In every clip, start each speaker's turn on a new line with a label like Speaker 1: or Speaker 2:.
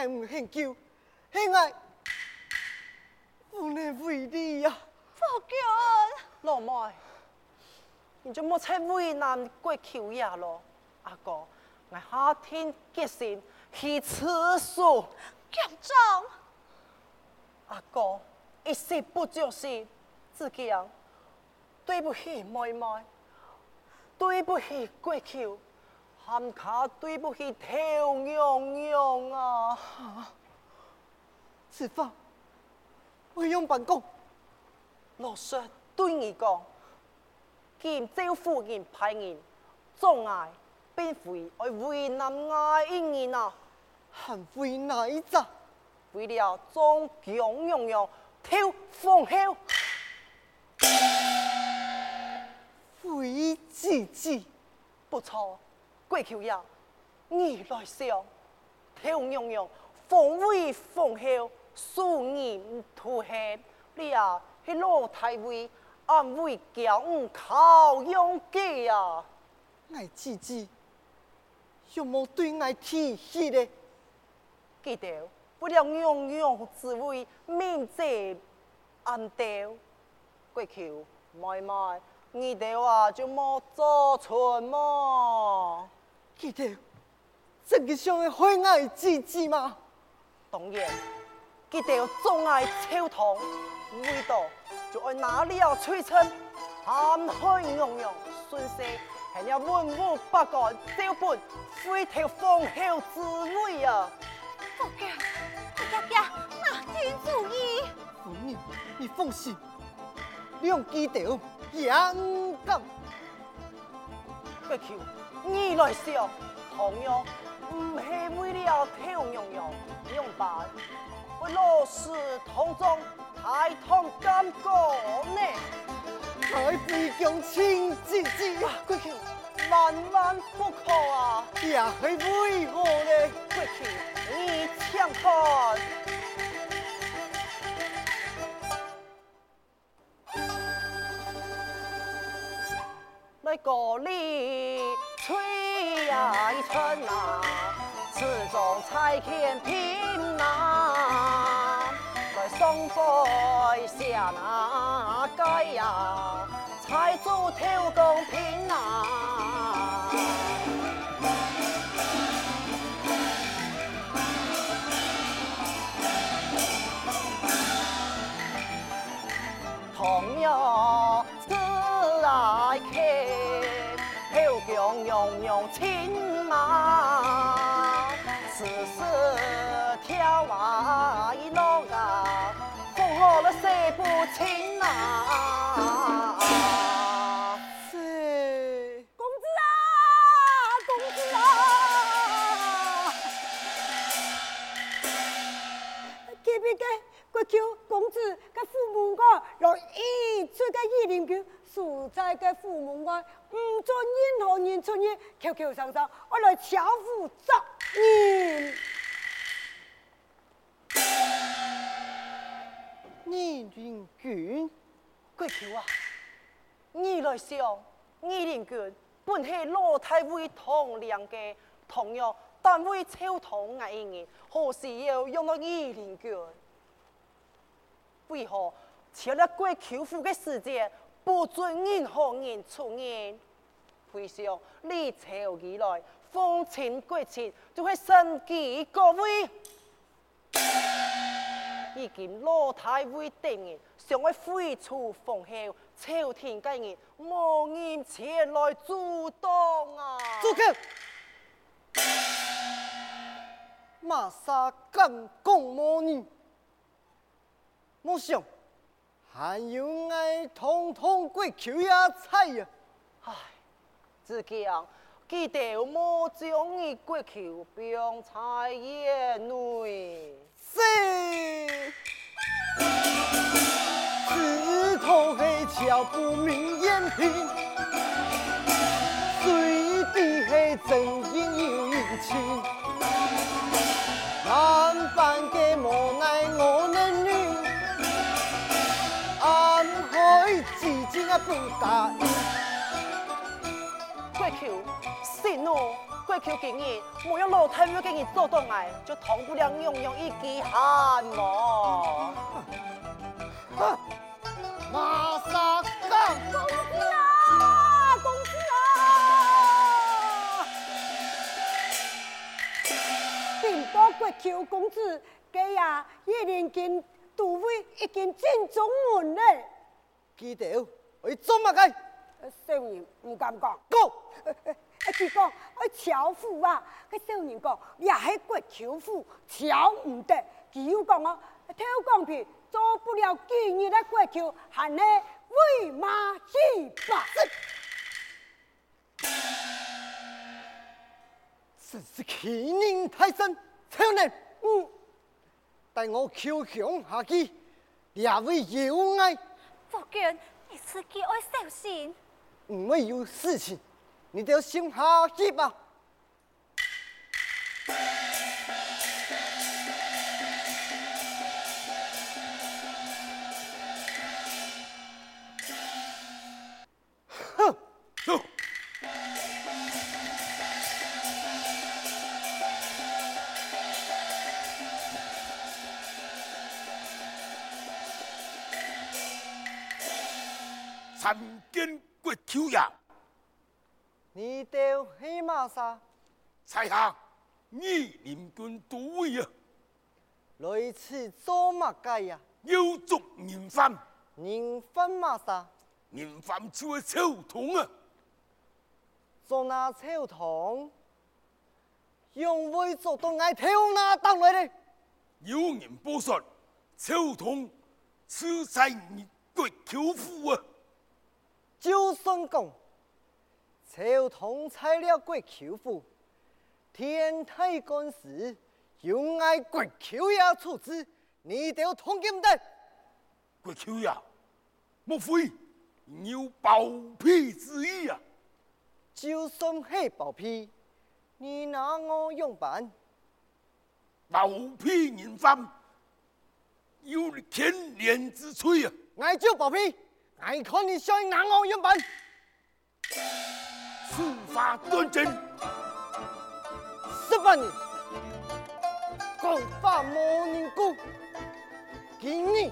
Speaker 1: 爱唔肯救，
Speaker 2: 系爱不能为你呀。
Speaker 1: 夫君，
Speaker 3: 老妹，你就莫再为难过求呀咯。阿哥，我下天决心去厕所。
Speaker 1: 强壮，
Speaker 3: 阿哥，一时不小心，自己啊，对不起妹妹，对不起过求，喊卡对不起陶娘娘啊！
Speaker 2: 此话我用办公，
Speaker 3: 老实对你讲，见招夫人派人，总爱并非爱为难爱一人啊！
Speaker 2: 还为哪一只？
Speaker 3: 为了将强娘娘挑封后，
Speaker 2: 为自己
Speaker 3: 不错，过求呀，你来想，挑娘娘封为封后，数年徒恨，你啊去老太尉安慰教吾靠用计呀！
Speaker 2: 爱自己有冇对爱提起的？
Speaker 3: 记得为了娘娘之位，免责安掉。过求妹妹，你哋话就莫做错么？
Speaker 2: 记得这个想要会爱自己吗？
Speaker 3: 当然，记得钟爱超痛，味道就爱哪里要吹称，喊开娘娘顺势，还要文武百官照本飞条封后之位啊！
Speaker 1: 夫君，家家拿定主意。
Speaker 2: 夫人，你放心，两记得阳刚。
Speaker 3: 过求你来想，同样唔系为了挑娘娘用办，为老师同中太堂监过呢？
Speaker 2: 太妃讲亲自己
Speaker 3: 啊，过求万万不可啊！
Speaker 2: 也系为何呢？
Speaker 3: 过求你请看。来歌里吹呀一春啊，此中才见平啊，来双飞下那街呀，才做条公平啊。娘娘亲啊，此时跳马一弄啊，封后了谁不亲啊？
Speaker 2: 是
Speaker 1: 公子啊，公子啊！
Speaker 4: 隔壁个国舅公子个父母个来一出个议林宫，住在个父母个唔准任何人出入，悄悄上上我来巧妇责任。
Speaker 2: 你林君，
Speaker 3: 过求啊，你来想，你林君本系老太尉同梁嘅同样，但为超同爱人，何时要用到义灵卷？为何超了过舅父嘅时节，不准任何人出言？会想你朝以来，奉亲国戚，就会身记各位。已经老太尉定人，尚未废除封号，朝廷该人无人前来阻挡啊！
Speaker 2: 住口！马沙敢讲无呢？莫想还有爱通通过求呀菜呀！
Speaker 3: 唉，只讲记得莫将你过求병菜眼内。
Speaker 2: 是，枝头黑桥不明艳平，水底黑真阴有阴晴，不答应，
Speaker 3: 过求是喏。过求今日，没有老太尉给你做东来，就同不了娘娘一记汗嘛。
Speaker 2: 马沙刚，
Speaker 4: 公子啊，公子啊！并多过求公子，给呀，一年间都会已经进中门嘞。
Speaker 2: 记得我做乜嘅？
Speaker 4: 少年唔敢讲。
Speaker 2: Go！
Speaker 4: 一句讲，我巧妇啊！个少年讲，也系过巧妇，巧唔得。佢又讲哦，偷光皮做不了今日的国桥，还系为马去吧。
Speaker 2: 真是欺人太甚，少年，嗯，带我求降下去，两位有爱。
Speaker 1: 夫君，你自己爱小心。
Speaker 2: 唔会有事情。你就先下去吧。
Speaker 5: 见国舅爷。
Speaker 2: 你到黑马沙，
Speaker 5: 在下义灵军都尉啊，
Speaker 2: 来此做乜嘅呀？
Speaker 5: 要捉人犯，
Speaker 2: 人犯马沙，
Speaker 5: 人犯就系超童啊，
Speaker 2: 做那超童，用威做到爱跳那当来的。
Speaker 5: 有人报说，超童刺杀你国舅父啊，
Speaker 2: 就算讲。超童拆了国舅父，天太干时，用爱国舅爷处置，你都同情唔得。
Speaker 5: 国舅爷，莫非有包庇之意啊？
Speaker 2: 就算系包庇，你拿我用办？
Speaker 5: 包庇人犯，有天连之罪啊！
Speaker 2: 爱就包庇，爱看你想拿我用办？
Speaker 5: 司法端正，
Speaker 2: 十八年，功法无人顾，今年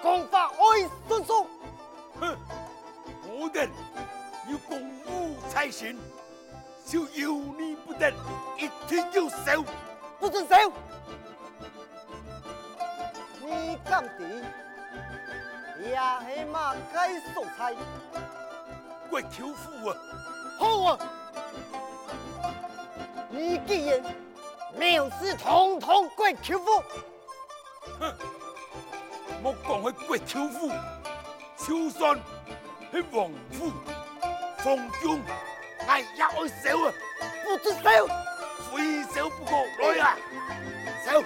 Speaker 2: 功法爱顺顺。
Speaker 5: 哼，我等有公务才行，就有你不得，一天要收，
Speaker 2: 不准收。你敢敌，也系马该受裁。
Speaker 5: 国舅父啊！
Speaker 2: 好啊！你既然藐视统统国舅父，
Speaker 5: 哼！莫讲系国舅父，就算系王府、封疆，哎呀，我收啊！
Speaker 2: 不准收！
Speaker 5: 非收不可，来啊！收！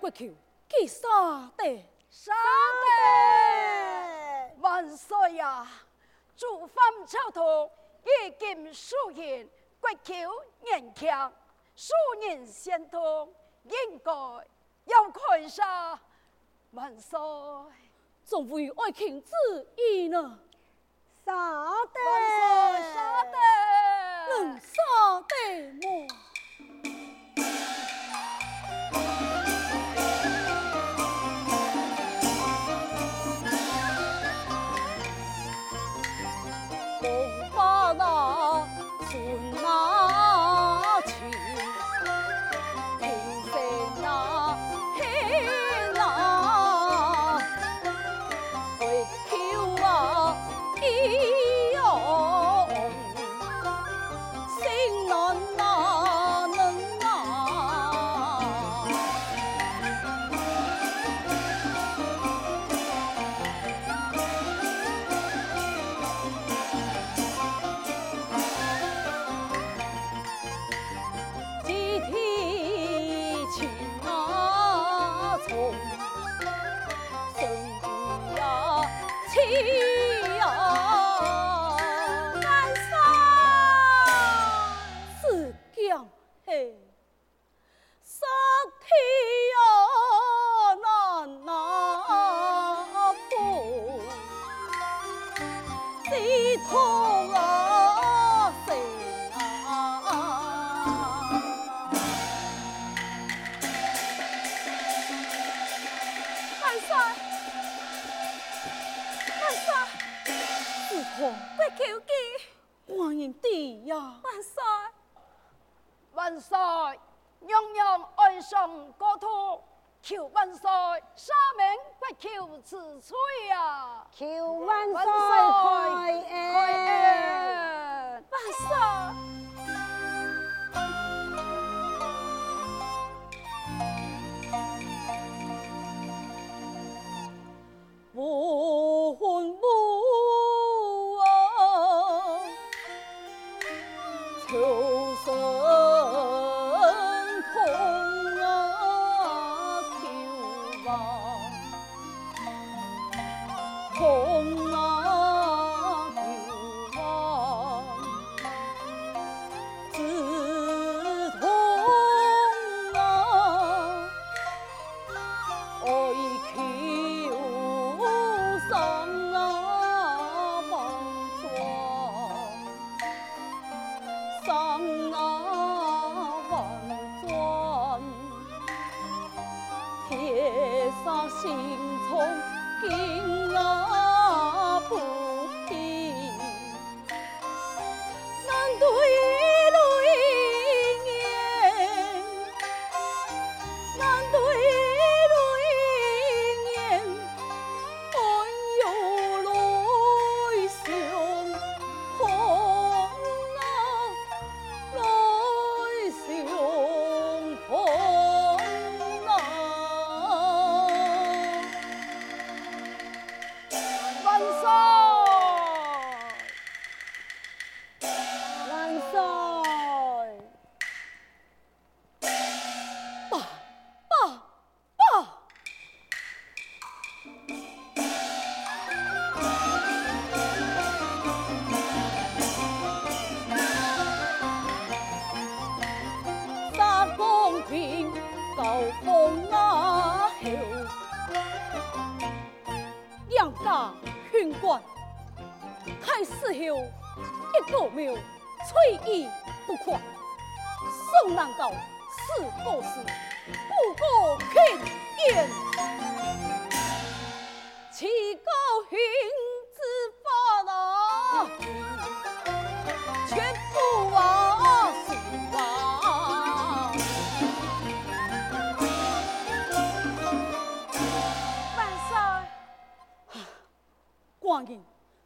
Speaker 6: 国舅，记沙地，
Speaker 7: 沙地，万岁呀！诸藩朝堂已经书言，国舅年强，数年先通，应该要开沙。万岁，
Speaker 6: 总为爱情之意呢？
Speaker 4: 沙地，
Speaker 7: 万岁，沙地，
Speaker 6: 能沙地么？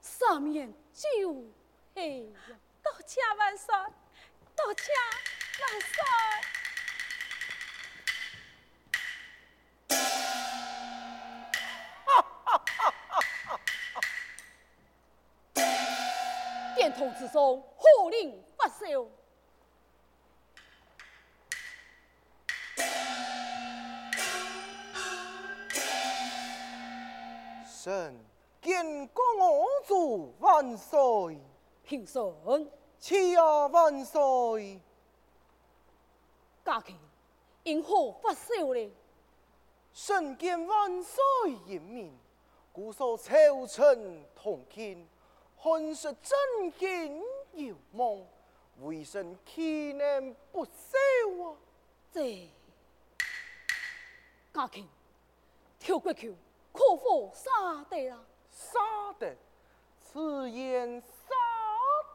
Speaker 6: 三面九嘿，
Speaker 7: 多谢万岁，多谢万岁。
Speaker 6: 殿堂之上，何人发烧？
Speaker 8: 神。见过我主万岁，
Speaker 6: 平身，
Speaker 8: 赐啊万岁。
Speaker 6: 驾起，因何发烧呢？
Speaker 8: 圣见万岁严明，故所朝臣同见，恨是真见有梦，为神岂能不烧啊？
Speaker 6: 这，驾起，跳过桥，可否杀得了？
Speaker 8: 杀得，此言杀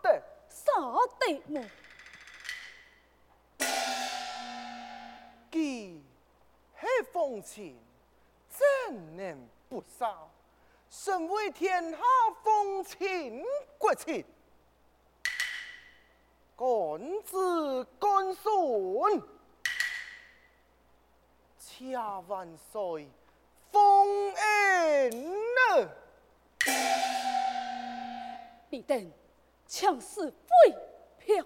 Speaker 8: 得，
Speaker 6: 杀得么？
Speaker 8: 既系奉亲，怎能不杀？身为天下风情国戚，干子干孙，恰万岁风恩呢？
Speaker 6: 你等
Speaker 8: 强势飞飘。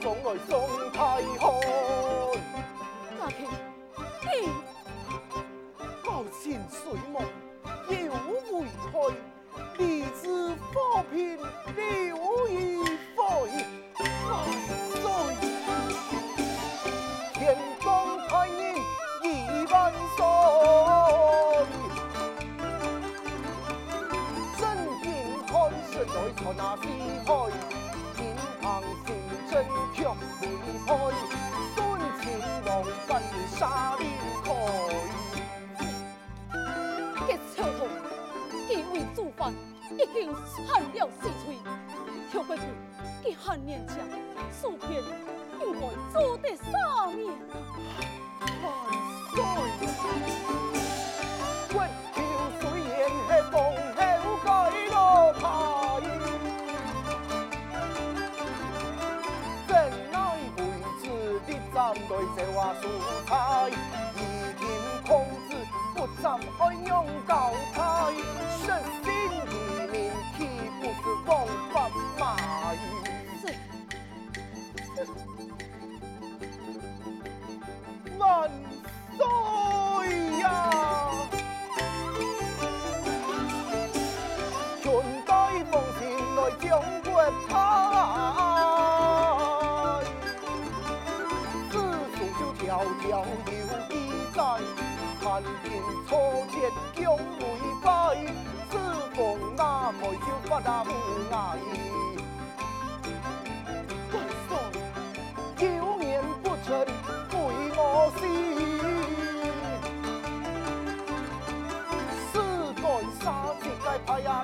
Speaker 8: 宋太汉，
Speaker 6: 阿平，你
Speaker 8: 高前水墨有为开，弟子佛品留一废。万岁！天公太年一万岁，真经看实在错那厉害。行善真却是开，孙干王分沙连开。
Speaker 6: 结超同，几位主犯已经喊了四岁，跳过去，佢还年轻，数片应该做得上面。
Speaker 8: 万岁！挖蔬菜。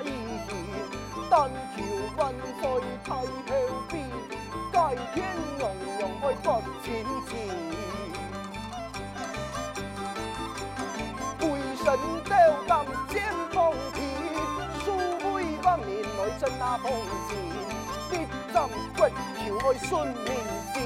Speaker 8: 派呀一但求万岁太后边，改天容容爱不亲情。神雕当剑锋体，数位万民来真那风景，必争国求爱顺民心。